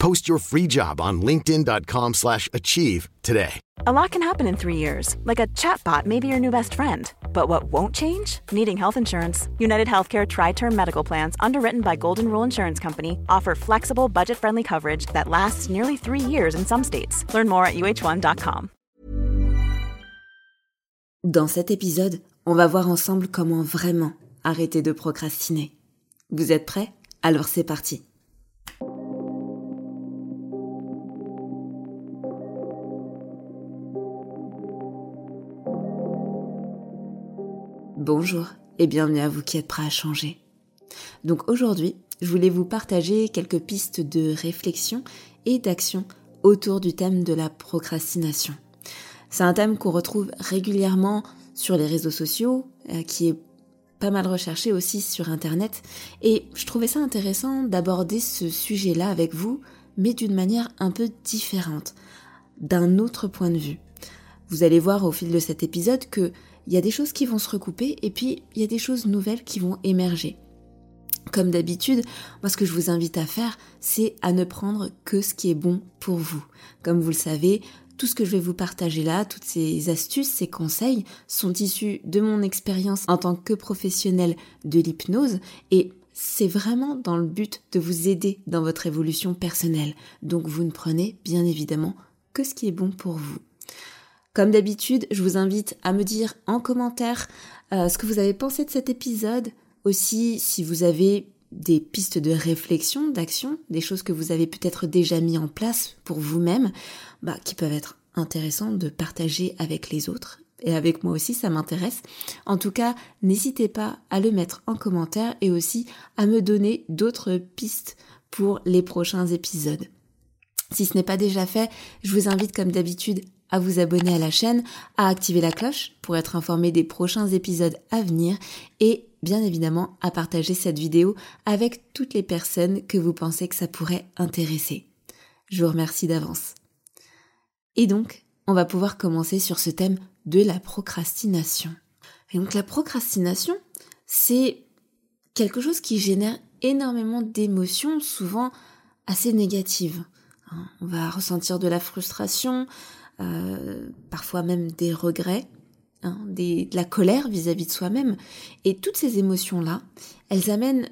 Post your free job on linkedin.com/achieve slash achieve today. A lot can happen in three years, like a chatbot may be your new best friend. But what won't change? Needing health insurance. United Healthcare Tri Term Medical Plans, underwritten by Golden Rule Insurance Company, offer flexible, budget friendly coverage that lasts nearly three years in some states. Learn more at uh1.com. Dans cet épisode, on va voir ensemble comment vraiment arrêter de procrastiner. Vous êtes prêts Alors c'est parti. Bonjour et bienvenue à vous qui êtes prêts à changer. Donc aujourd'hui, je voulais vous partager quelques pistes de réflexion et d'action autour du thème de la procrastination. C'est un thème qu'on retrouve régulièrement sur les réseaux sociaux, euh, qui est pas mal recherché aussi sur Internet, et je trouvais ça intéressant d'aborder ce sujet-là avec vous, mais d'une manière un peu différente, d'un autre point de vue. Vous allez voir au fil de cet épisode que il y a des choses qui vont se recouper et puis il y a des choses nouvelles qui vont émerger. Comme d'habitude, moi ce que je vous invite à faire, c'est à ne prendre que ce qui est bon pour vous. Comme vous le savez, tout ce que je vais vous partager là, toutes ces astuces, ces conseils sont issus de mon expérience en tant que professionnel de l'hypnose et c'est vraiment dans le but de vous aider dans votre évolution personnelle. Donc vous ne prenez bien évidemment que ce qui est bon pour vous. Comme d'habitude, je vous invite à me dire en commentaire euh, ce que vous avez pensé de cet épisode, aussi si vous avez des pistes de réflexion, d'action, des choses que vous avez peut-être déjà mis en place pour vous-même, bah, qui peuvent être intéressantes de partager avec les autres. Et avec moi aussi, ça m'intéresse. En tout cas, n'hésitez pas à le mettre en commentaire et aussi à me donner d'autres pistes pour les prochains épisodes. Si ce n'est pas déjà fait, je vous invite comme d'habitude à vous abonner à la chaîne, à activer la cloche pour être informé des prochains épisodes à venir et bien évidemment à partager cette vidéo avec toutes les personnes que vous pensez que ça pourrait intéresser. Je vous remercie d'avance. Et donc, on va pouvoir commencer sur ce thème de la procrastination. Et donc la procrastination, c'est quelque chose qui génère énormément d'émotions, souvent assez négatives. Hein, on va ressentir de la frustration, euh, parfois même des regrets, hein, de la colère vis-à-vis de soi-même. Et toutes ces émotions-là, elles amènent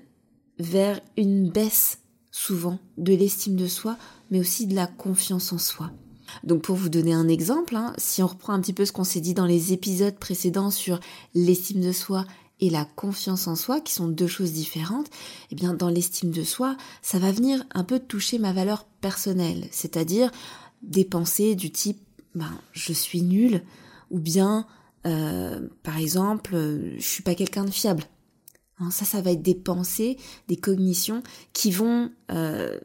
vers une baisse souvent de l'estime de soi, mais aussi de la confiance en soi. Donc pour vous donner un exemple, hein, si on reprend un petit peu ce qu'on s'est dit dans les épisodes précédents sur l'estime de soi et la confiance en soi, qui sont deux choses différentes, eh bien dans l'estime de soi, ça va venir un peu toucher ma valeur personnelle, c'est-à-dire des pensées du type ben, je suis nulle, ou bien, euh, par exemple, je suis pas quelqu'un de fiable. Hein, ça, ça va être des pensées, des cognitions qui vont euh,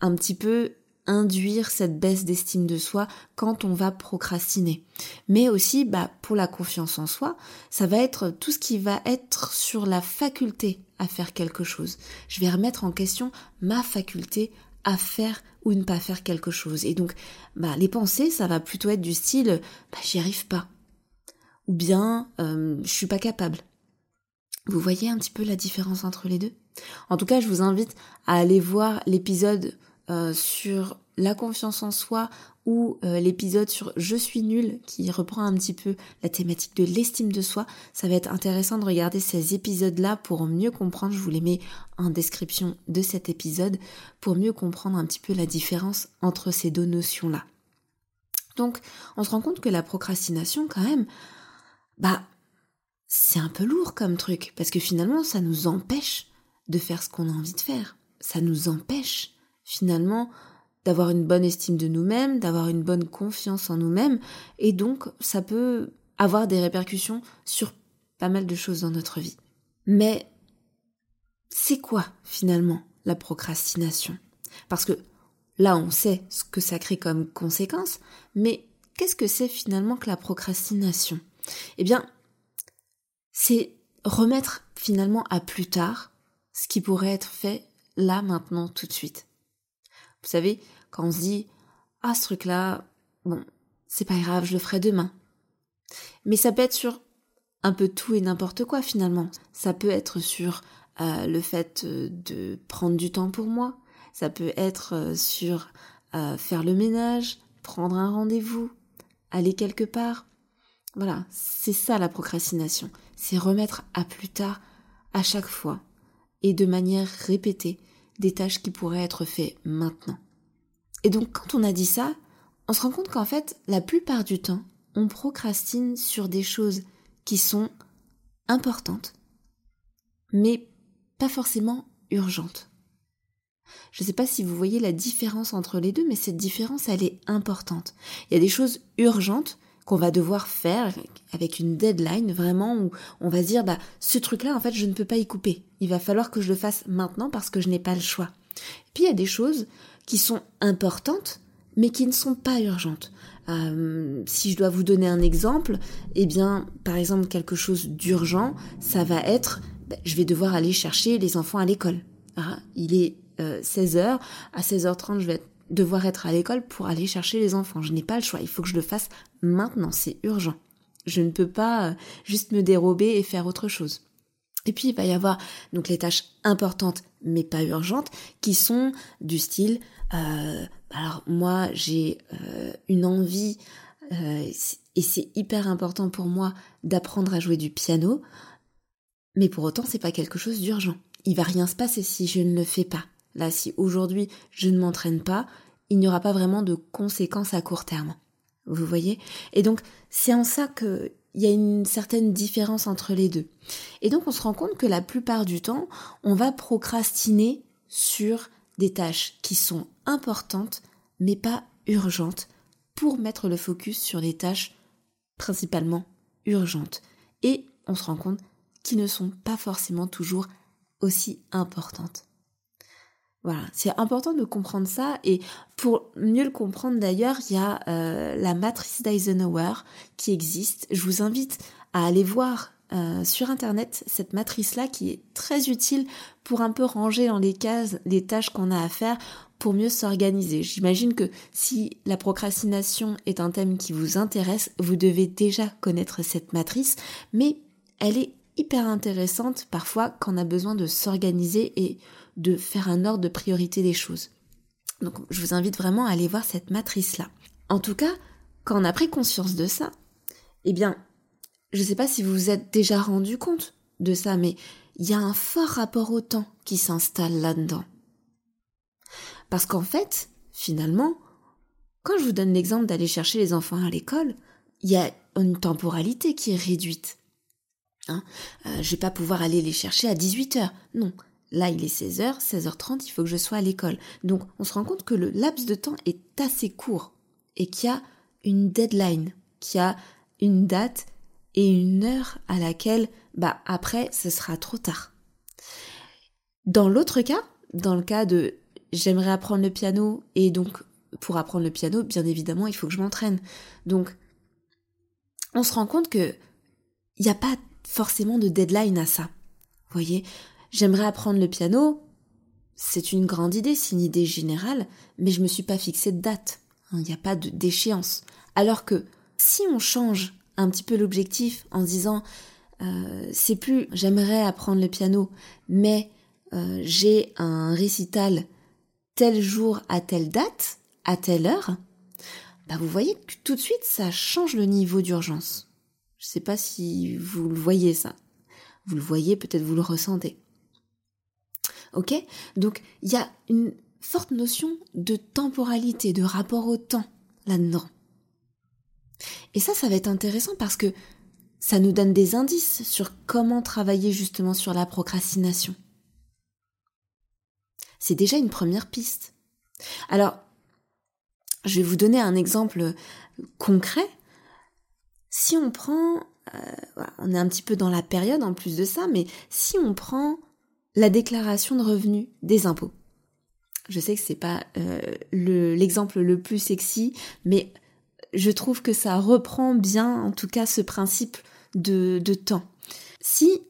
un petit peu induire cette baisse d'estime de soi quand on va procrastiner. Mais aussi, bah, pour la confiance en soi, ça va être tout ce qui va être sur la faculté à faire quelque chose. Je vais remettre en question ma faculté à faire ou ne pas faire quelque chose. Et donc, bah, les pensées, ça va plutôt être du style, bah, j'y arrive pas. Ou bien, euh, je suis pas capable. Vous voyez un petit peu la différence entre les deux? En tout cas, je vous invite à aller voir l'épisode euh, sur la confiance en soi ou euh, l'épisode sur Je suis nul qui reprend un petit peu la thématique de l'estime de soi. Ça va être intéressant de regarder ces épisodes-là pour mieux comprendre. Je vous les mets en description de cet épisode pour mieux comprendre un petit peu la différence entre ces deux notions-là. Donc, on se rend compte que la procrastination, quand même, bah, c'est un peu lourd comme truc parce que finalement, ça nous empêche de faire ce qu'on a envie de faire. Ça nous empêche finalement d'avoir une bonne estime de nous-mêmes, d'avoir une bonne confiance en nous-mêmes, et donc ça peut avoir des répercussions sur pas mal de choses dans notre vie. Mais c'est quoi finalement la procrastination? Parce que là on sait ce que ça crée comme conséquence, mais qu'est-ce que c'est finalement que la procrastination? Eh bien, c'est remettre finalement à plus tard ce qui pourrait être fait là, maintenant, tout de suite. Vous savez, quand on se dit, ah, ce truc-là, bon, c'est pas grave, je le ferai demain. Mais ça peut être sur un peu tout et n'importe quoi finalement. Ça peut être sur euh, le fait euh, de prendre du temps pour moi. Ça peut être euh, sur faire le ménage, prendre un rendez-vous, aller quelque part. Voilà, c'est ça la procrastination. C'est remettre à plus tard à chaque fois et de manière répétée des tâches qui pourraient être faites maintenant. Et donc quand on a dit ça, on se rend compte qu'en fait, la plupart du temps, on procrastine sur des choses qui sont importantes, mais pas forcément urgentes. Je ne sais pas si vous voyez la différence entre les deux, mais cette différence, elle est importante. Il y a des choses urgentes qu'on va devoir faire avec une deadline vraiment où on va dire bah ce truc là en fait je ne peux pas y couper. Il va falloir que je le fasse maintenant parce que je n'ai pas le choix. Puis il y a des choses qui sont importantes mais qui ne sont pas urgentes. Euh, si je dois vous donner un exemple, eh bien, par exemple, quelque chose d'urgent, ça va être, ben, je vais devoir aller chercher les enfants à l'école. Ah, il est 16h, euh, à 16h30, je vais devoir être à l'école pour aller chercher les enfants. Je n'ai pas le choix, il faut que je le fasse maintenant, c'est urgent. Je ne peux pas euh, juste me dérober et faire autre chose. Et puis il va y avoir donc les tâches importantes mais pas urgentes qui sont du style euh, alors moi j'ai euh, une envie et c'est hyper important pour moi d'apprendre à jouer du piano, mais pour autant c'est pas quelque chose d'urgent. Il va rien se passer si je ne le fais pas. Là, si aujourd'hui je ne m'entraîne pas, il n'y aura pas vraiment de conséquences à court terme. Vous voyez? Et donc c'est en ça que il y a une certaine différence entre les deux. Et donc on se rend compte que la plupart du temps, on va procrastiner sur des tâches qui sont importantes mais pas urgentes pour mettre le focus sur les tâches principalement urgentes. Et on se rend compte qu'ils ne sont pas forcément toujours aussi importantes. Voilà, c'est important de comprendre ça et pour mieux le comprendre d'ailleurs, il y a euh, la matrice d'Eisenhower qui existe. Je vous invite à aller voir euh, sur internet cette matrice là qui est très utile pour un peu ranger dans les cases les tâches qu'on a à faire pour mieux s'organiser. J'imagine que si la procrastination est un thème qui vous intéresse, vous devez déjà connaître cette matrice, mais elle est hyper intéressante parfois quand on a besoin de s'organiser et de faire un ordre de priorité des choses. Donc je vous invite vraiment à aller voir cette matrice là. En tout cas, quand on a pris conscience de ça, eh bien, je ne sais pas si vous vous êtes déjà rendu compte de ça, mais il y a un fort rapport au temps qui s'installe là-dedans. Parce qu'en fait, finalement, quand je vous donne l'exemple d'aller chercher les enfants à l'école, il y a une temporalité qui est réduite. Hein euh, je vais pas pouvoir aller les chercher à 18h. Non. Là, il est 16h, 16h30, il faut que je sois à l'école. Donc, on se rend compte que le laps de temps est assez court et qu'il y a une deadline, qu'il y a une date et une heure à laquelle, bah, après, ce sera trop tard. Dans l'autre cas, dans le cas de j'aimerais apprendre le piano et donc pour apprendre le piano, bien évidemment, il faut que je m'entraîne. Donc, on se rend compte que il n'y a pas forcément de deadline à ça. Vous voyez, j'aimerais apprendre le piano, c'est une grande idée, c'est une idée générale, mais je me suis pas fixé de date. Il n'y a pas d'échéance. Alors que si on change un petit peu l'objectif en disant euh, c'est plus j'aimerais apprendre le piano, mais euh, j'ai un récital tel jour à telle date, à telle heure, bah vous voyez que tout de suite ça change le niveau d'urgence. Je sais pas si vous le voyez ça. Vous le voyez, peut-être vous le ressentez. Ok? Donc il y a une forte notion de temporalité, de rapport au temps là-dedans. Et ça, ça va être intéressant parce que ça nous donne des indices sur comment travailler justement sur la procrastination. C'est déjà une première piste. Alors, je vais vous donner un exemple concret. Si on prend, euh, on est un petit peu dans la période en plus de ça, mais si on prend la déclaration de revenus des impôts. Je sais que c'est pas euh, l'exemple le plus sexy, mais je trouve que ça reprend bien, en tout cas, ce principe de, temps. Si,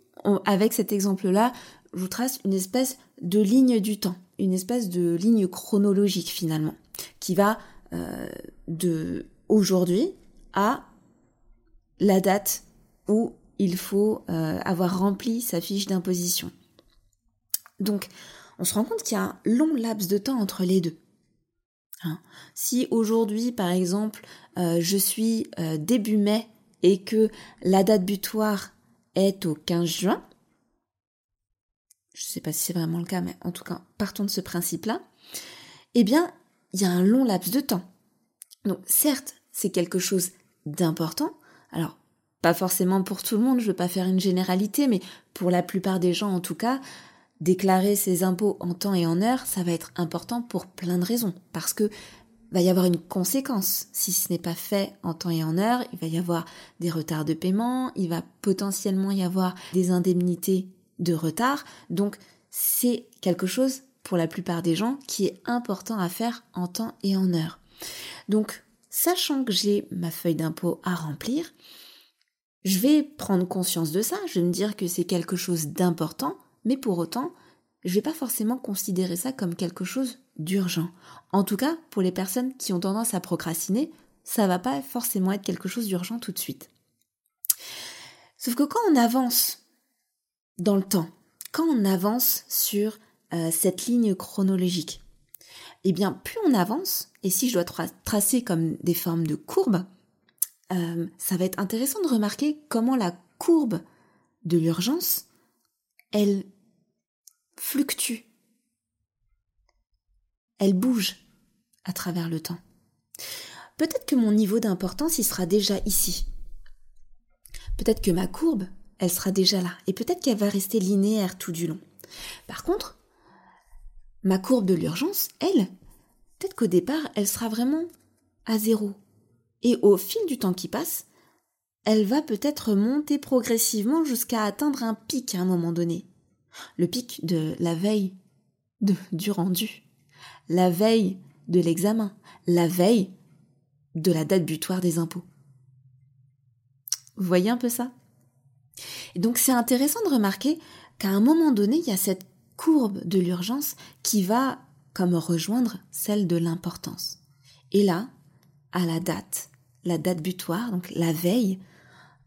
avec cet exemple-là, je vous trace une espèce de ligne du temps, une espèce de ligne chronologique finalement, qui va euh, de aujourd'hui à la date où il faut euh, avoir rempli sa fiche d'imposition. Donc, on se rend compte qu'il y a un long laps de temps entre les deux. Hein. si aujourd'hui, par exemple, euh, je suis euh, début mai et que la date butoir est au 15 juin, je ne sais pas si c'est vraiment le cas, mais en tout cas, partons de ce principe-là, eh bien, il y a un long laps de temps. Donc, certes, c'est quelque chose d'important. Alors, pas forcément pour tout le monde, je ne veux pas faire une généralité, mais pour la plupart des gens en tout cas, déclarer ses impôts en temps et en heure, ça va être important pour plein de raisons. Parce que va y avoir une conséquence. Si ce n'est pas fait en temps et en heure, il va y avoir des retards de paiement, il va potentiellement y avoir des indemnités de retard. Donc c'est quelque chose pour la plupart des gens qui est important à faire en temps et en heure. Donc sachant que j'ai ma feuille d'impôt à remplir, je vais prendre conscience de ça, je vais me dire que c'est quelque chose d'important, mais pour autant, je ne vais pas forcément considérer ça comme quelque chose d'urgent. En tout cas, pour les personnes qui ont tendance à procrastiner, ça va pas forcément être quelque chose d'urgent tout de suite. Sauf que quand on avance dans le temps, quand on avance sur euh, cette ligne chronologique, eh bien, plus on avance, et si je dois tracer comme des formes de courbes, euh, ça va être intéressant de remarquer comment la courbe de l'urgence, elle fluctue. Elle bouge à travers le temps. Peut-être que mon niveau d'importance, il sera déjà ici. Peut-être que ma courbe, elle sera déjà là. Et peut-être qu'elle va rester linéaire tout du long. Par contre, ma courbe de l'urgence, elle, peut-être qu'au départ, elle sera vraiment à zéro. Et au fil du temps qui passe, elle va peut-être monter progressivement jusqu'à atteindre un pic à un moment donné. Le pic de la veille de, du rendu, la veille de l'examen, la veille de la date butoir des impôts. Vous voyez un peu ça? Et donc c'est intéressant de remarquer qu'à un moment donné, il y a cette courbe de l'urgence qui va comme rejoindre celle de l'importance. Et là, à la date, la date butoir, donc la veille,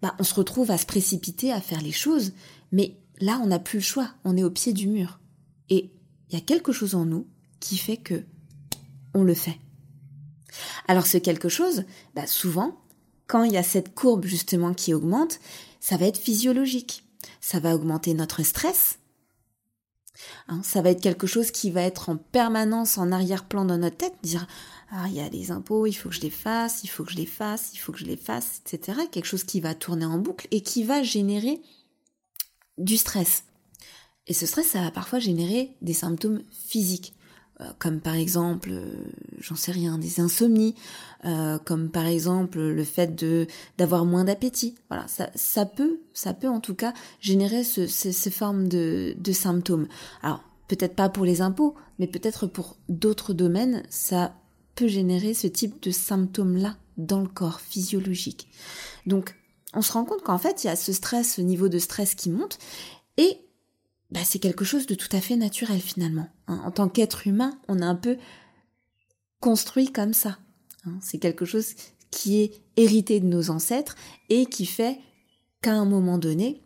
bah, on se retrouve à se précipiter à faire les choses, mais là, on n'a plus le choix, on est au pied du mur. Et il y a quelque chose en nous qui fait que on le fait. Alors ce quelque chose, bah, souvent, quand il y a cette courbe justement qui augmente, ça va être physiologique. Ça va augmenter notre stress, Hein, ça va être quelque chose qui va être en permanence en arrière-plan dans notre tête, dire ah il y a les impôts, il faut que je les fasse, il faut que je les fasse, il faut que je les fasse, etc. Quelque chose qui va tourner en boucle et qui va générer du stress. Et ce stress, ça va parfois générer des symptômes physiques. Euh, comme par exemple, euh, j'en sais rien, des insomnies, euh, comme par exemple le fait de d'avoir moins d'appétit. Voilà, ça, ça peut, ça peut en tout cas générer ce, ces formes de, de symptômes. Alors peut-être pas pour les impôts, mais peut-être pour d'autres domaines, ça peut générer ce type de symptômes-là dans le corps physiologique. Donc, on se rend compte qu'en fait, il y a ce stress, ce niveau de stress qui monte, et bah, c'est quelque chose de tout à fait naturel finalement. Hein. En tant qu'être humain, on est un peu construit comme ça. Hein. C'est quelque chose qui est hérité de nos ancêtres et qui fait qu'à un moment donné,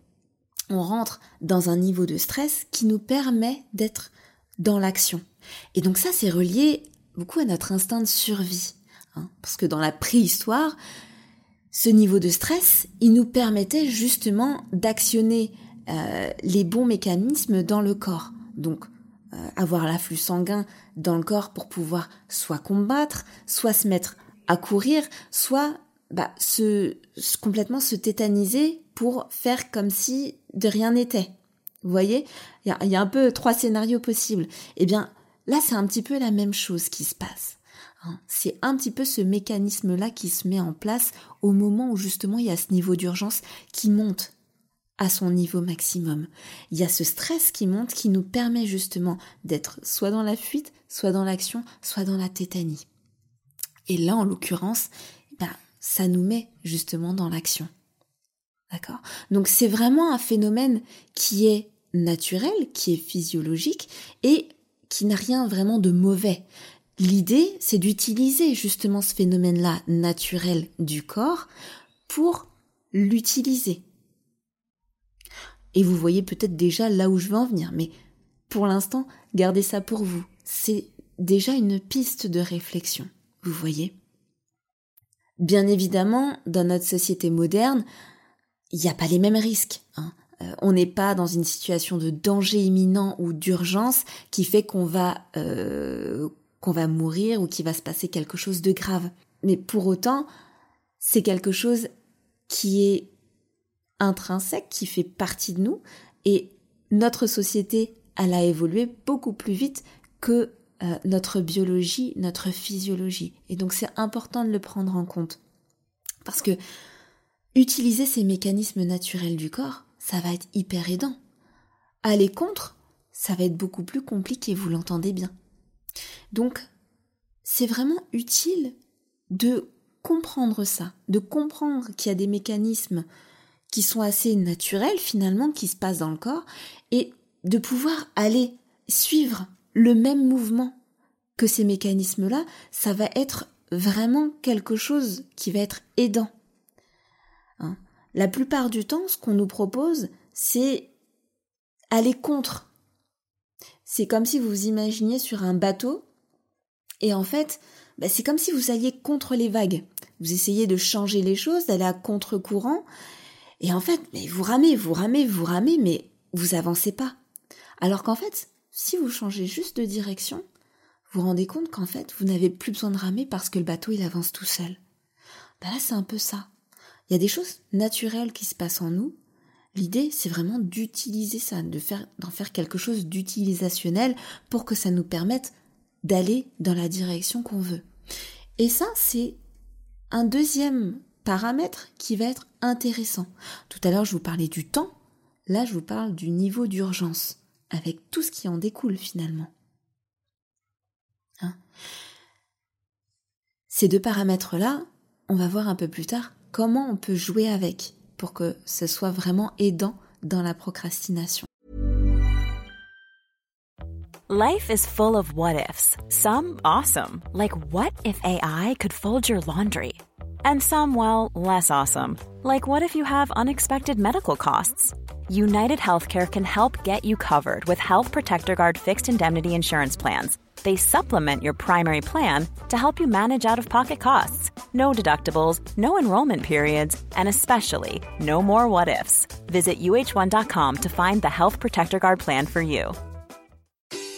on rentre dans un niveau de stress qui nous permet d'être dans l'action. Et donc ça, c'est relié beaucoup à notre instinct de survie. Hein. parce que dans la préhistoire, ce niveau de stress, il nous permettait justement d'actionner euh, les bons mécanismes dans le corps. Donc, euh, avoir l'afflux sanguin dans le corps pour pouvoir soit combattre, soit se mettre à courir, soit bah, se, complètement se tétaniser pour faire comme si de rien n'était. Vous voyez? Il y, a, un peu trois scénarios possibles. Eh bien, là, c'est un petit peu la même chose qui se passe. Hein. C'est un petit peu ce mécanisme-là qui se met en place au moment où justement il y a ce niveau d'urgence qui monte à son niveau maximum. Il y a ce stress qui monte qui nous permet justement d'être soit dans la fuite, soit dans l'action, soit dans la tétanie. Et là, en l'occurrence, bah, ça nous met justement dans l'action. D'accord? Donc c'est vraiment un phénomène qui est naturel, qui est physiologique et qui n'a rien vraiment de mauvais. L'idée, c'est d'utiliser justement ce phénomène-là naturel du corps pour l'utiliser. Et vous voyez peut-être déjà là où je veux en venir, mais pour l'instant, gardez ça pour vous. C'est déjà une piste de réflexion, vous voyez Bien évidemment, dans notre société moderne, il n'y a pas les mêmes risques. Hein. Euh, on n'est pas dans une situation de danger imminent ou d'urgence qui fait qu'on va euh, qu'on va mourir ou qu'il va se passer quelque chose de grave. Mais pour autant, c'est quelque chose qui est intrinsèque, qui fait partie de nous, et notre société, elle a évolué beaucoup plus vite que euh, notre biologie, notre physiologie. Et donc c'est important de le prendre en compte. Parce que utiliser ces mécanismes naturels du corps, ça va être hyper aidant. Aller contre, ça va être beaucoup plus compliqué, vous l'entendez bien. Donc, c'est vraiment utile de comprendre ça, de comprendre qu'il y a des mécanismes qui sont assez naturels finalement, qui se passent dans le corps, et de pouvoir aller suivre le même mouvement que ces mécanismes-là, ça va être vraiment quelque chose qui va être aidant. Hein. La plupart du temps, ce qu'on nous propose, c'est aller contre. C'est comme si vous vous imaginiez sur un bateau, et en fait, bah, c'est comme si vous alliez contre les vagues. Vous essayez de changer les choses, d'aller à contre-courant, et en fait, mais vous ramez, vous ramez, vous ramez, mais vous avancez pas. Alors qu'en fait, si vous changez juste de direction, vous vous rendez compte qu'en fait, vous n'avez plus besoin de ramer parce que le bateau, il avance tout seul. Ben là, c'est un peu ça. Il y a des choses naturelles qui se passent en nous. L'idée, c'est vraiment d'utiliser ça, de faire, d'en faire quelque chose d'utilisationnel pour que ça nous permette d'aller dans la direction qu'on veut. Et ça, c'est un deuxième paramètre qui va être intéressant. Tout à l'heure, je vous parlais du temps. Là, je vous parle du niveau d'urgence avec tout ce qui en découle finalement. Hein? Ces deux paramètres-là, on va voir un peu plus tard comment on peut jouer avec pour que ce soit vraiment aidant dans la procrastination. Life is full of what ifs. Some awesome, like what if AI could fold your laundry? And some, well, less awesome, like what if you have unexpected medical costs? United Healthcare can help get you covered with Health Protector Guard fixed indemnity insurance plans. They supplement your primary plan to help you manage out of pocket costs. No deductibles, no enrollment periods, and especially no more what ifs. Visit uh1.com to find the Health Protector Guard plan for you.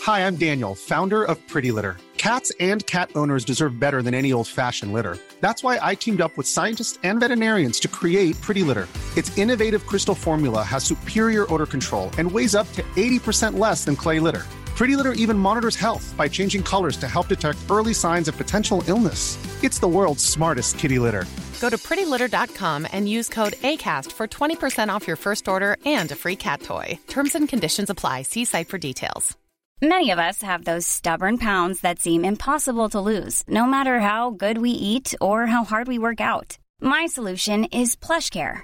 Hi, I'm Daniel, founder of Pretty Litter. Cats and cat owners deserve better than any old fashioned litter. That's why I teamed up with scientists and veterinarians to create Pretty Litter. Its innovative crystal formula has superior odor control and weighs up to 80% less than clay litter. Pretty Litter even monitors health by changing colors to help detect early signs of potential illness. It's the world's smartest kitty litter. Go to prettylitter.com and use code ACAST for 20% off your first order and a free cat toy. Terms and conditions apply. See site for details. Many of us have those stubborn pounds that seem impossible to lose, no matter how good we eat or how hard we work out. My solution is PlushCare.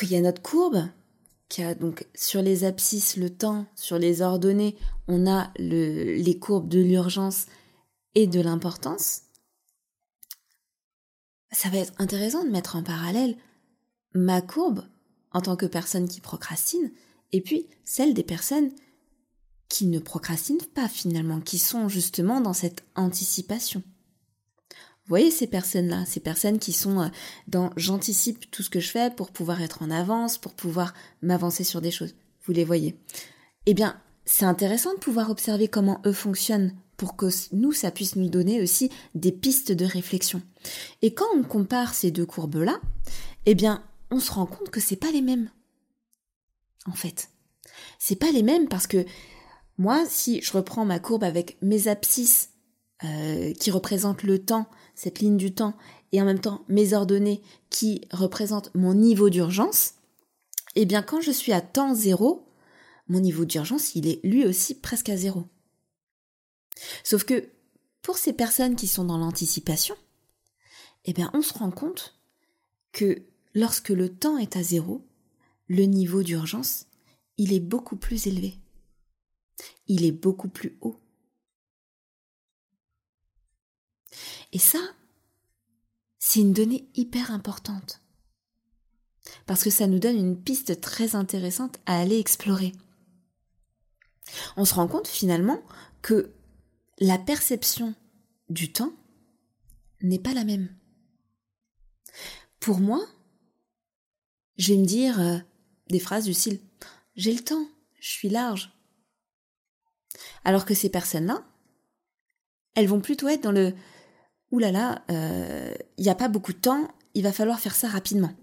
qu'il y a notre courbe, qui a donc sur les abscisses le temps, sur les ordonnées, on a le, les courbes de l'urgence et de l'importance. Ça va être intéressant de mettre en parallèle ma courbe en tant que personne qui procrastine et puis celle des personnes qui ne procrastinent pas finalement, qui sont justement dans cette anticipation. Voyez ces personnes-là, ces personnes qui sont euh, dans j'anticipe tout ce que je fais pour pouvoir être en avance, pour pouvoir m'avancer sur des choses. Vous les voyez. Eh bien, c'est intéressant de pouvoir observer comment eux fonctionnent pour que nous, ça puisse nous donner aussi des pistes de réflexion. Et quand on compare ces deux courbes-là, eh bien, on se rend compte que c'est pas les mêmes. En fait. C'est pas les mêmes parce que moi, si je reprends ma courbe avec mes abscisses euh, qui représentent le temps, cette ligne du temps, et en même temps mes ordonnées qui représentent mon niveau d'urgence, eh bien quand je suis à temps zéro, mon niveau d'urgence, il est lui aussi presque à zéro. Sauf que pour ces personnes qui sont dans l'anticipation, eh bien on se rend compte que lorsque le temps est à zéro, le niveau d'urgence, il est beaucoup plus élevé. Il est beaucoup plus haut. Et ça, c'est une donnée hyper importante. Parce que ça nous donne une piste très intéressante à aller explorer. On se rend compte finalement que la perception du temps n'est pas la même. Pour moi, je vais me dire euh, des phrases du style J'ai le temps, je suis large. Alors que ces personnes-là, elles vont plutôt être dans le Ouh là là, euh, il n'y a pas beaucoup de temps, il va falloir faire ça rapidement.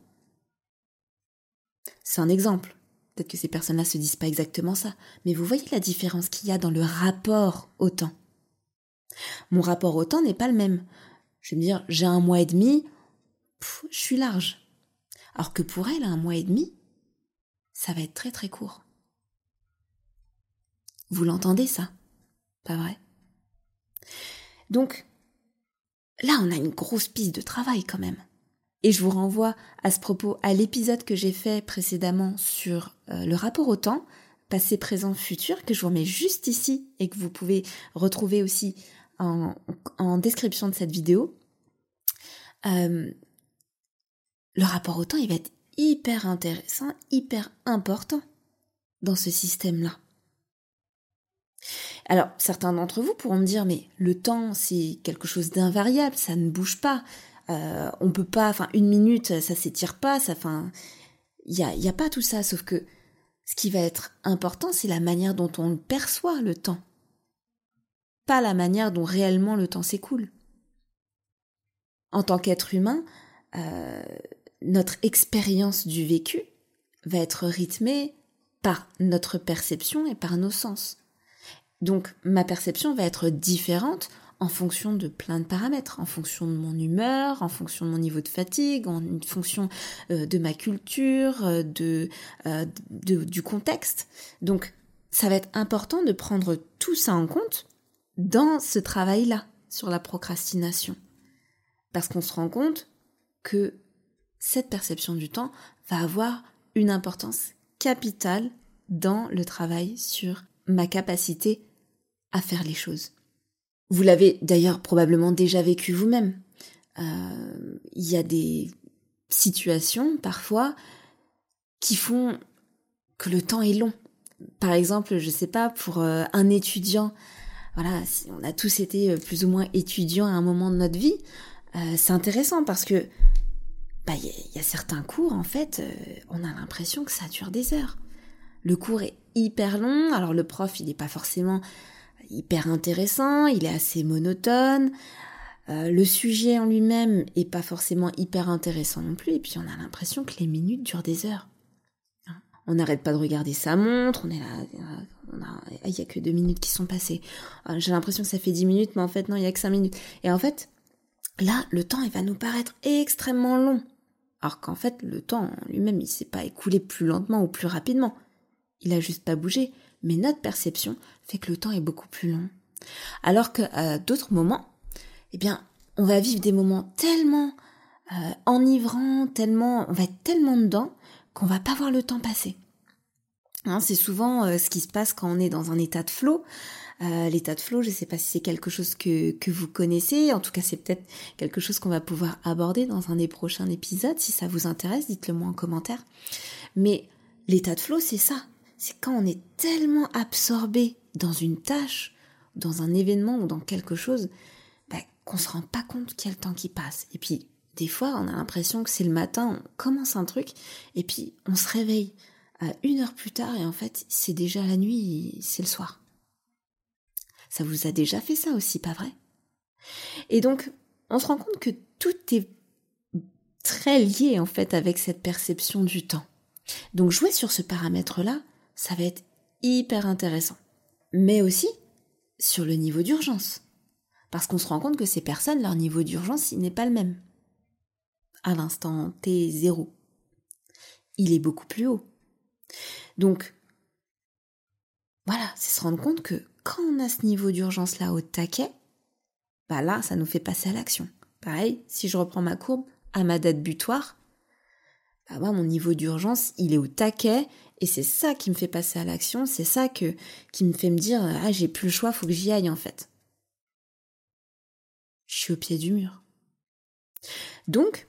C'est un exemple. Peut-être que ces personnes-là se disent pas exactement ça, mais vous voyez la différence qu'il y a dans le rapport au temps. Mon rapport au temps n'est pas le même. Je vais me dire, j'ai un mois et demi, je suis large. Alors que pour elle, un mois et demi, ça va être très très court. Vous l'entendez ça? Pas vrai? Donc, là, on a une grosse piste de travail quand même. Et je vous renvoie à ce propos à l'épisode que j'ai fait précédemment sur euh, le rapport au temps, passé, présent, futur, que je vous remets juste ici et que vous pouvez retrouver aussi en, description de cette vidéo. Euh, le rapport au temps, il va être hyper intéressant, hyper important dans ce système-là. Alors, certains d'entre vous pourront me dire, mais le temps, c'est quelque chose d'invariable, ça ne bouge pas. Euh, on peut pas, enfin, une minute, ça s'étire pas, ça, enfin, il n'y a, y a pas tout ça, sauf que ce qui va être important, c'est la manière dont on perçoit le temps, pas la manière dont réellement le temps s'écoule. En tant qu'être humain, euh, notre expérience du vécu va être rythmée par notre perception et par nos sens. Donc ma perception va être différente en fonction de plein de paramètres, en fonction de mon humeur, en fonction de mon niveau de fatigue, en fonction euh, de ma culture, euh, euh, de, du contexte. Donc ça va être important de prendre tout ça en compte dans ce travail-là sur la procrastination. Parce qu'on se rend compte que cette perception du temps va avoir une importance capitale dans le travail sur ma capacité à faire les choses. Vous l'avez d'ailleurs probablement déjà vécu vous-même. Euh, il y a des situations parfois qui font que le temps est long. Par exemple, je sais pas, pour euh, un étudiant, voilà, on a tous été euh, plus ou moins étudiants à un moment de notre vie, c'est intéressant parce que bah, il y, a certains cours, en fait, on a l'impression que ça dure des heures. Le cours est hyper long, alors le prof, il n'est pas forcément hyper intéressant, il est assez monotone. Euh, le sujet en lui-même est pas forcément hyper intéressant non plus, et puis on a l'impression que les minutes durent des heures. On n'arrête pas de regarder sa montre, on est là, il y a que deux minutes qui sont passées. Euh, j'ai l'impression que ça fait dix minutes, mais en fait non, il y a que cinq minutes. Et en fait, là, le temps, il va nous paraître extrêmement long. Alors qu'en fait, le temps lui-même, il s'est pas écoulé plus lentement ou plus rapidement. Il a juste pas bougé mais notre perception fait que le temps est beaucoup plus long. Alors qu'à d'autres moments, eh bien, on va vivre des moments tellement euh, enivrants, tellement, on va être tellement dedans qu'on va pas voir le temps passer. Hein, c'est souvent euh, ce qui se passe quand on est dans un état de flow. Euh, l'état de flow, je ne sais pas si c'est quelque chose que, que vous connaissez, en tout cas c'est peut-être quelque chose qu'on va pouvoir aborder dans un des prochains épisodes. Si ça vous intéresse, dites-le moi en commentaire. Mais l'état de flow, c'est ça c'est quand on est tellement absorbé dans une tâche, dans un événement ou dans quelque chose, bah, qu'on se rend pas compte qu'il y a le temps qui passe. Et puis, des fois, on a l'impression que c'est le matin, on commence un truc, et puis on se réveille à une heure plus tard, et en fait, c'est déjà la nuit, c'est le soir. Ça vous a déjà fait ça aussi, pas vrai? Et donc, on se rend compte que tout est très lié en fait avec cette perception du temps. Donc jouer sur ce paramètre-là, ça va être hyper intéressant. Mais aussi sur le niveau d'urgence. Parce qu'on se rend compte que ces personnes, leur niveau d'urgence, il n'est pas le même. À l'instant T0. Il est beaucoup plus haut. Donc, voilà, c'est se rendre compte que quand on a ce niveau d'urgence là au taquet, bah là, ça nous fait passer à l'action. Pareil, si je reprends ma courbe à ma date butoir, bah moi, mon niveau d'urgence, il est au taquet et c'est ça qui me fait passer à l'action, c'est ça qui me fait me dire ah j'ai plus le choix, faut que j'y aille en fait. Je suis au pied du mur. Donc,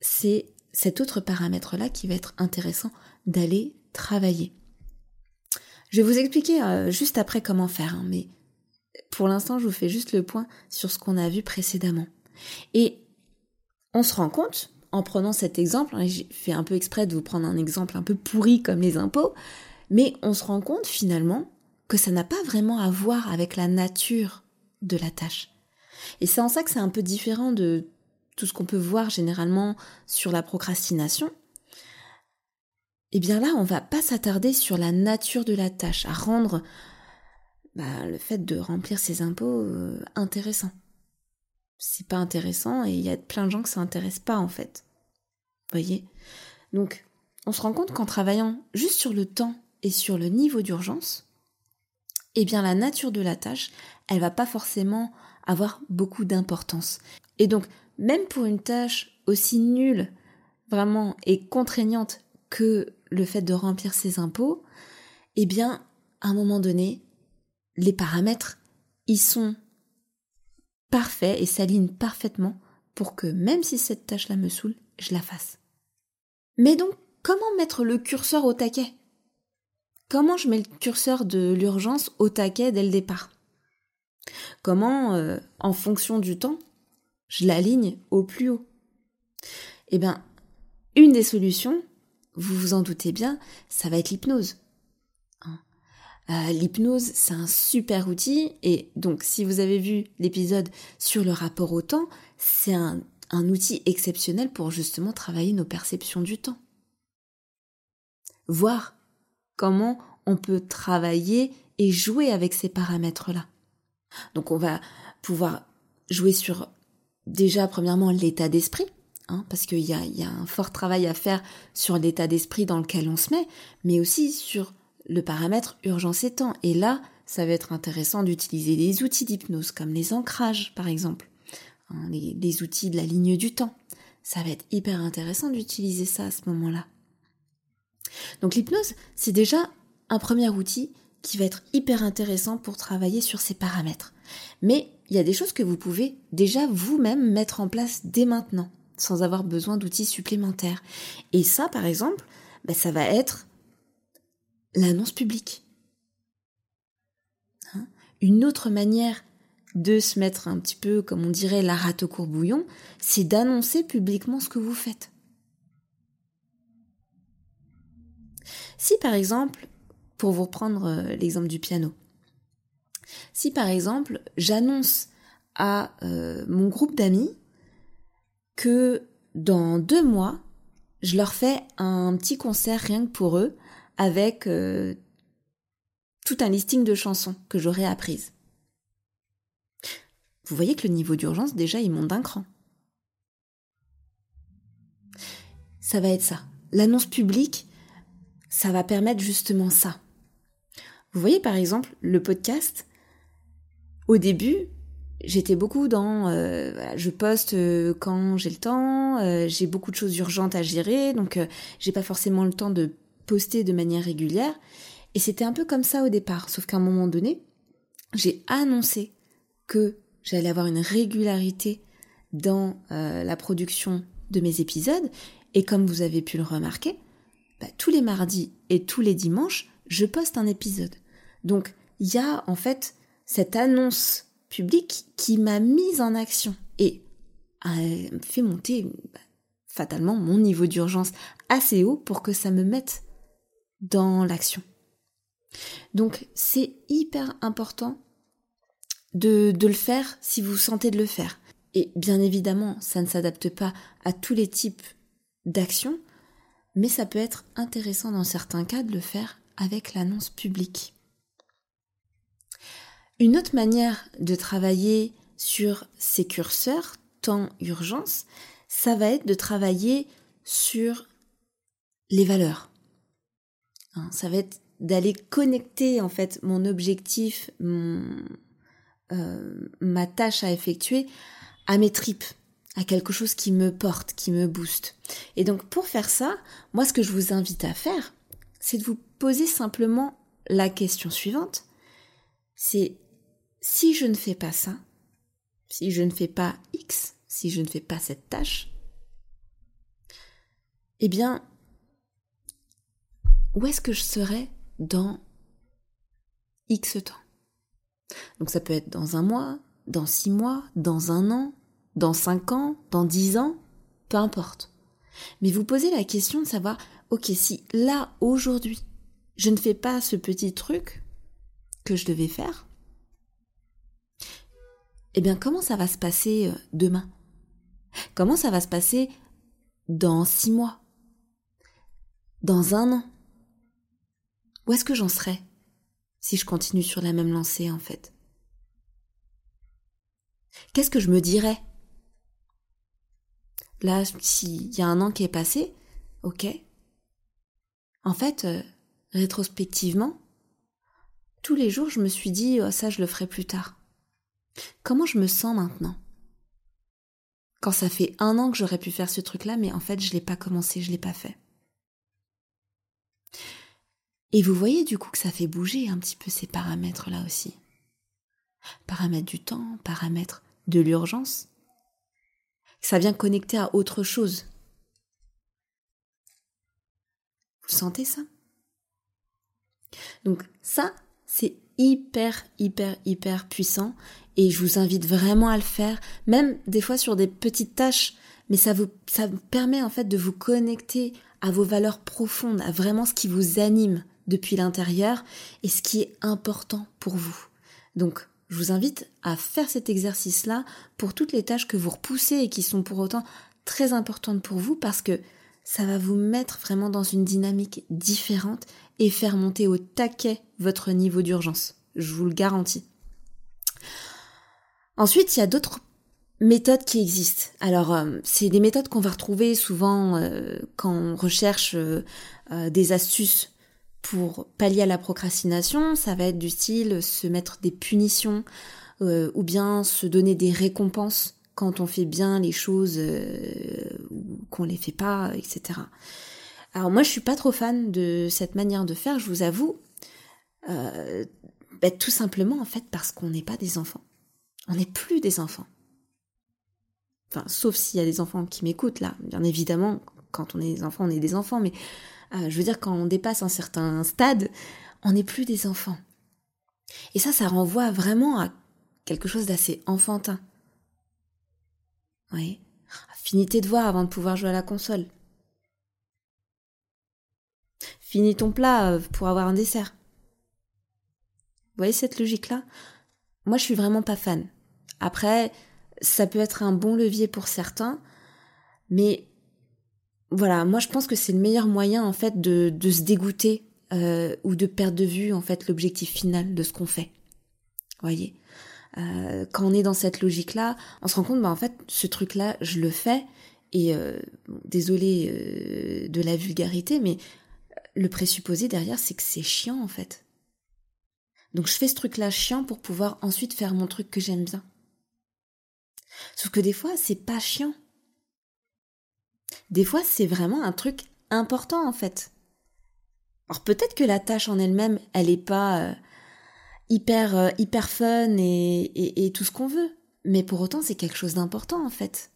c'est cet autre paramètre-là qui va être intéressant d'aller travailler. Je vais vous expliquer euh, juste après comment faire, hein, mais pour l'instant, je vous fais juste le point sur ce qu'on a vu précédemment. Et on se rend compte, en prenant cet exemple, hein, j'ai fait un peu exprès de vous prendre un exemple un peu pourri comme les impôts, mais on se rend compte finalement que ça n'a pas vraiment à voir avec la nature de la tâche. Et c'est en ça que c'est un peu différent de tout ce qu'on peut voir généralement sur la procrastination. Eh bien là, on va pas s'attarder sur la nature de la tâche, à rendre bah, le fait de remplir ses impôts euh, intéressant. C'est pas intéressant et il y a plein de gens que ça intéresse pas en fait. Voyez? Donc, on se rend compte qu'en travaillant juste sur le temps et sur le niveau d'urgence, eh bien la nature de la tâche, elle va pas forcément avoir beaucoup d'importance. Et donc, même pour une tâche aussi nulle, vraiment, et contraignante que le fait de remplir ses impôts, eh bien, à un moment donné, les paramètres, ils sont parfaits et s'alignent parfaitement pour que même si cette tâche-là me saoule, je la fasse. Mais donc, comment mettre le curseur au taquet? Comment je mets le curseur de l'urgence au taquet dès le départ? Comment, euh, en fonction du temps, je l'aligne au plus haut? Eh bien, une des solutions, vous vous en doutez bien, ça va être l'hypnose. Euh, l'hypnose, c'est un super outil et donc si vous avez vu l'épisode sur le rapport au temps, c'est un, outil exceptionnel pour justement travailler nos perceptions du temps. Voir comment on peut travailler et jouer avec ces paramètres-là. Donc on va pouvoir jouer sur déjà premièrement l'état d'esprit, hein, parce qu'il y a un fort travail à faire sur l'état d'esprit dans lequel on se met, mais aussi sur le paramètre urgence temps. Et là, ça va être intéressant d'utiliser des outils d'hypnose, comme les ancrages par exemple, hein, les, outils de la ligne du temps. Ça va être hyper intéressant d'utiliser ça à ce moment-là. Donc l'hypnose, c'est déjà un premier outil qui va être hyper intéressant pour travailler sur ces paramètres. Mais il y a des choses que vous pouvez déjà vous-même mettre en place dès maintenant, sans avoir besoin d'outils supplémentaires. Et ça, par exemple, ben, ça va être l'annonce publique. Hein? Une autre manière de se mettre un petit peu, comme on dirait, la rate au courbouillon, c'est d'annoncer publiquement ce que vous faites. Si par exemple, pour vous reprendre euh, l'exemple du piano. Si par exemple j'annonce à euh, mon groupe d'amis que dans deux mois, je leur fais un petit concert rien que pour eux avec euh, tout un listing de chansons que j'aurai apprises. Vous voyez que le niveau d'urgence déjà il monte d'un cran. Ça va être ça. L'annonce publique, ça va permettre justement ça. Vous voyez par exemple le podcast, au début, j'étais beaucoup dans euh, je poste euh, quand j'ai le temps, j'ai beaucoup de choses urgentes à gérer, donc j'ai pas forcément le temps de poster de manière régulière. Et c'était un peu comme ça au départ, sauf qu'à un moment donné, j'ai annoncé que j'allais avoir une régularité dans la production de mes épisodes, et comme vous avez pu le remarquer, bah, tous les mardis et tous les dimanches, je poste un épisode. Donc, il y a en fait cette annonce publique qui m'a mise en action et a fait monter bah, fatalement mon niveau d'urgence assez haut pour que ça me mette dans l'action. Donc, c'est hyper important de, le faire si vous sentez de le faire. Et bien évidemment, ça ne s'adapte pas à tous les types d'actions, mais ça peut être intéressant dans certains cas de le faire avec l'annonce publique. Une autre manière de travailler sur ces curseurs, temps urgence, ça va être de travailler sur les valeurs. Ça va être d'aller connecter en fait mon objectif, euh, ma tâche à effectuer à mes tripes, à quelque chose qui me porte, qui me booste. Et donc pour faire ça, moi ce que je vous invite à faire, c'est de vous poser simplement la question suivante. C'est si je ne fais pas ça, si je ne fais pas X, si je ne fais pas cette tâche, eh bien, où est-ce que je serai dans X temps? Donc ça peut être dans un mois, dans six mois, dans un an, dans cinq ans, dans dix ans, peu importe. Mais vous posez la question de savoir, ok, si là, aujourd'hui, je ne fais pas ce petit truc que je devais faire, eh bien, comment ça va se passer euh, demain? Comment ça va se passer dans six mois? Dans un an? Où est-ce que j'en serai si je continue sur la même lancée, en fait? Qu'est-ce que je me dirais? Là, s'il y a un an qui est passé, ok. En fait, euh, rétrospectivement, tous les jours, je me suis dit, oh, ça, je le ferai plus tard. Comment je me sens maintenant? Quand ça fait un an que j'aurais pu faire ce truc-là, mais en fait, je l'ai pas commencé, je l'ai pas fait. Et vous voyez du coup que ça fait bouger un petit peu ces paramètres-là aussi. Paramètres du temps, paramètres de l'urgence. Ça vient connecter à autre chose. Vous sentez ça? Donc ça, c'est hyper, hyper, hyper puissant et je vous invite vraiment à le faire, même des fois sur des petites tâches, mais ça vous, ça vous permet en fait de vous connecter à vos valeurs profondes, à vraiment ce qui vous anime depuis l'intérieur et ce qui est important pour vous. Donc, je vous invite à faire cet exercice-là pour toutes les tâches que vous repoussez et qui sont pour autant très importantes pour vous parce que ça va vous mettre vraiment dans une dynamique différente et faire monter au taquet votre niveau d'urgence. Je vous le garantis. Ensuite, il y a d'autres méthodes qui existent. Alors, euh, c'est des méthodes qu'on va retrouver souvent euh, quand on recherche euh, des astuces pour pallier à la procrastination. Ça va être du style se mettre des punitions ou bien se donner des récompenses quand on fait bien les choses ou qu'on les fait pas, etc. Alors moi, je suis pas trop fan de cette manière de faire, je vous avoue. Bah, tout simplement en fait parce qu'on n'est pas des enfants. On n'est plus des enfants. Enfin, sauf s'il y a des enfants qui m'écoutent là. Bien évidemment, quand on est des enfants, on est des enfants, mais euh, je veux dire, quand on dépasse un certain stade, on n'est plus des enfants. Et ça, ça renvoie vraiment à quelque chose d'assez enfantin. Oui. Finis tes devoirs avant de pouvoir jouer à la console. Finis ton plat euh, pour avoir un dessert. Vous voyez cette logique-là? Moi, je suis vraiment pas fan. Après, ça peut être un bon levier pour certains, mais voilà, moi je pense que c'est le meilleur moyen en fait de, de se dégoûter euh, ou de perdre de vue en fait l'objectif final de ce qu'on fait. Voyez, euh, quand on est dans cette logique-là, on se rend compte, bah en fait, ce truc-là, je le fais et euh, désolé euh, de la vulgarité, mais le présupposé derrière, c'est que c'est chiant en fait. Donc je fais ce truc-là chiant pour pouvoir ensuite faire mon truc que j'aime bien. Sauf que des fois, c'est pas chiant. Des fois, c'est vraiment un truc important en fait. Alors peut-être que la tâche en elle-même, elle est pas euh, hyper euh, hyper fun et, tout ce qu'on veut, mais pour autant c'est quelque chose d'important en fait.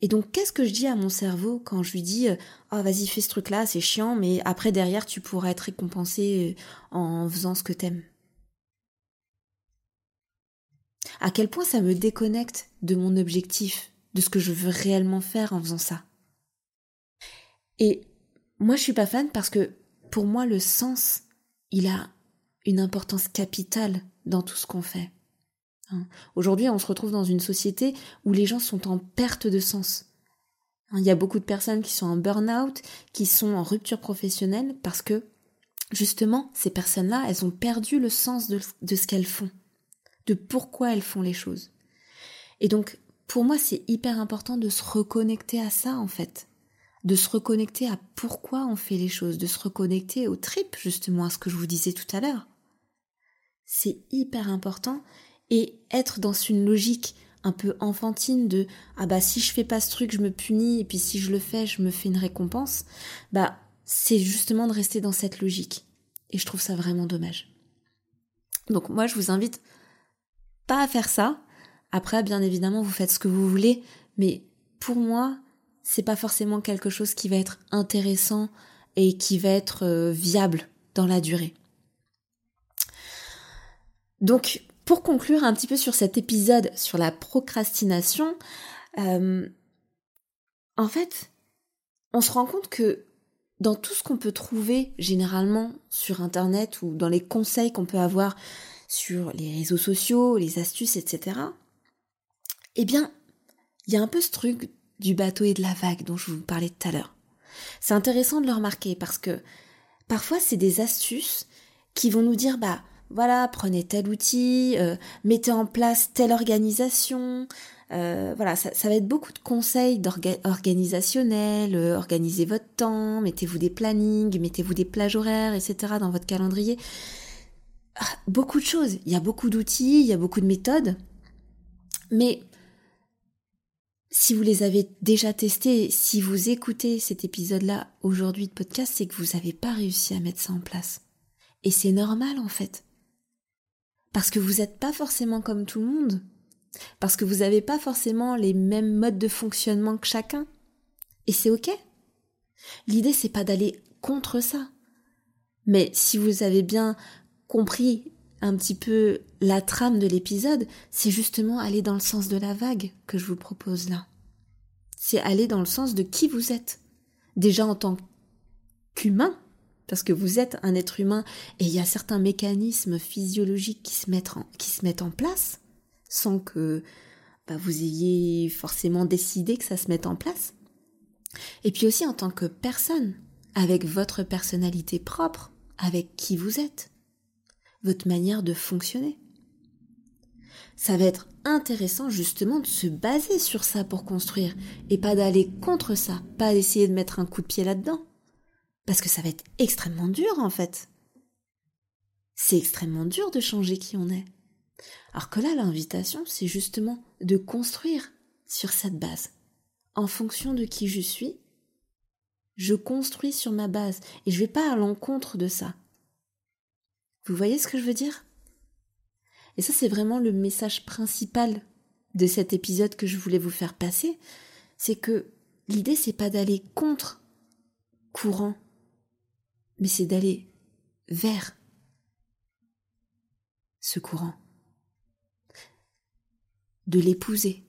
Et donc qu'est-ce que je dis à mon cerveau quand je lui dis oh vas-y fais ce truc là c'est chiant mais après derrière tu pourras être récompensé en faisant ce que t'aimes. À quel point ça me déconnecte de mon objectif, de ce que je veux réellement faire en faisant ça. Et moi, je suis pas fan parce que pour moi, le sens, il a une importance capitale dans tout ce qu'on fait. Hein. Aujourd'hui, on se retrouve dans une société où les gens sont en perte de sens. Hein, il y a beaucoup de personnes qui sont en burn-out, qui sont en rupture professionnelle parce que justement, ces personnes-là, elles ont perdu le sens de, de ce qu'elles font, de pourquoi elles font les choses. Et donc, pour moi, c'est hyper important de se reconnecter à ça, en fait. De se reconnecter à pourquoi on fait les choses, de se reconnecter au trip, justement, à ce que je vous disais tout à l'heure. C'est hyper important et être dans une logique un peu enfantine de ah bah si je fais pas ce truc je me punis et puis si je le fais je me fais une récompense bah c'est justement de rester dans cette logique et je trouve ça vraiment dommage donc moi je vous invite pas à faire ça après bien évidemment vous faites ce que vous voulez mais pour moi c'est pas forcément quelque chose qui va être intéressant et qui va être euh, viable dans la durée donc pour conclure un petit peu sur cet épisode sur la procrastination, euh, en fait, on se rend compte que dans tout ce qu'on peut trouver généralement sur Internet ou dans les conseils qu'on peut avoir sur les réseaux sociaux, les astuces, etc., eh bien, il y a un peu ce truc du bateau et de la vague dont je vous parlais tout à l'heure. C'est intéressant de le remarquer parce que parfois c'est des astuces qui vont nous dire bah voilà, prenez tel outil, euh, mettez en place telle organisation. Euh, voilà, ça, va être beaucoup de conseils organisationnels, euh, organisez votre temps, mettez-vous des plannings, mettez-vous des plages horaires, etc. dans votre calendrier. Ah, beaucoup de choses, il y a beaucoup d'outils, il y a beaucoup de méthodes, mais si vous les avez déjà testés, si vous écoutez cet épisode-là aujourd'hui de podcast, c'est que vous n'avez pas réussi à mettre ça en place. Et c'est normal en fait. Parce que vous n'êtes pas forcément comme tout le monde. Parce que vous n'avez pas forcément les mêmes modes de fonctionnement que chacun. Et c'est ok. L'idée, c'est pas d'aller contre ça. Mais si vous avez bien compris un petit peu la trame de l'épisode, c'est justement aller dans le sens de la vague que je vous propose là. C'est aller dans le sens de qui vous êtes. Déjà en tant qu'humain, parce que vous êtes un être humain et il y a certains mécanismes physiologiques qui se mettent en, qui se mettent en place sans que bah, vous ayez forcément décidé que ça se mette en place. Et puis aussi en tant que personne, avec votre personnalité propre, avec qui vous êtes, votre manière de fonctionner. Ça va être intéressant justement de se baser sur ça pour construire et pas d'aller contre ça, pas d'essayer de mettre un coup de pied là-dedans. Parce que ça va être extrêmement dur en fait. C'est extrêmement dur de changer qui on est. Alors que là, l'invitation, c'est justement de construire sur cette base. En fonction de qui je suis, je construis sur ma base et je vais pas à l'encontre de ça. Vous voyez ce que je veux dire? Et ça, c'est vraiment le message principal de cet épisode que je voulais vous faire passer. C'est que l'idée, c'est pas d'aller contre courant mais c'est d'aller vers ce courant, de l'épouser.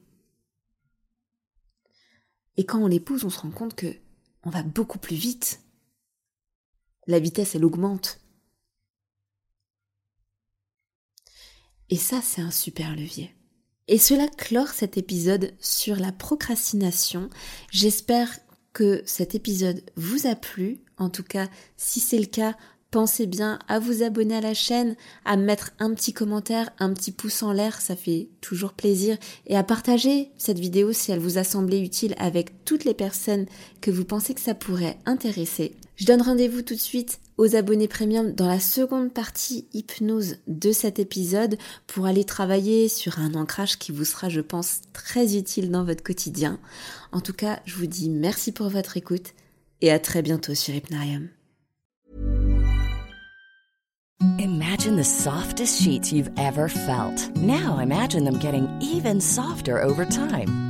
Et quand on l'épouse, on se rend compte que on va beaucoup plus vite. La vitesse, elle augmente. Et ça, c'est un super levier. Et cela clore cet épisode sur la procrastination. J'espère que cet épisode vous a plu. En tout cas, si c'est le cas, pensez bien à vous abonner à la chaîne, à mettre un petit commentaire, un petit pouce en l'air, ça fait toujours plaisir, et à partager cette vidéo si elle vous a semblé utile avec toutes les personnes que vous pensez que ça pourrait intéresser. Je donne rendez-vous tout de suite aux abonnés premium dans la seconde partie hypnose de cet épisode pour aller travailler sur un ancrage qui vous sera, je pense, très utile dans votre quotidien. En tout cas, je vous dis merci pour votre écoute et à très bientôt sur Hypnarium. Imagine the softest sheets you've ever felt. Now imagine them getting even softer over time.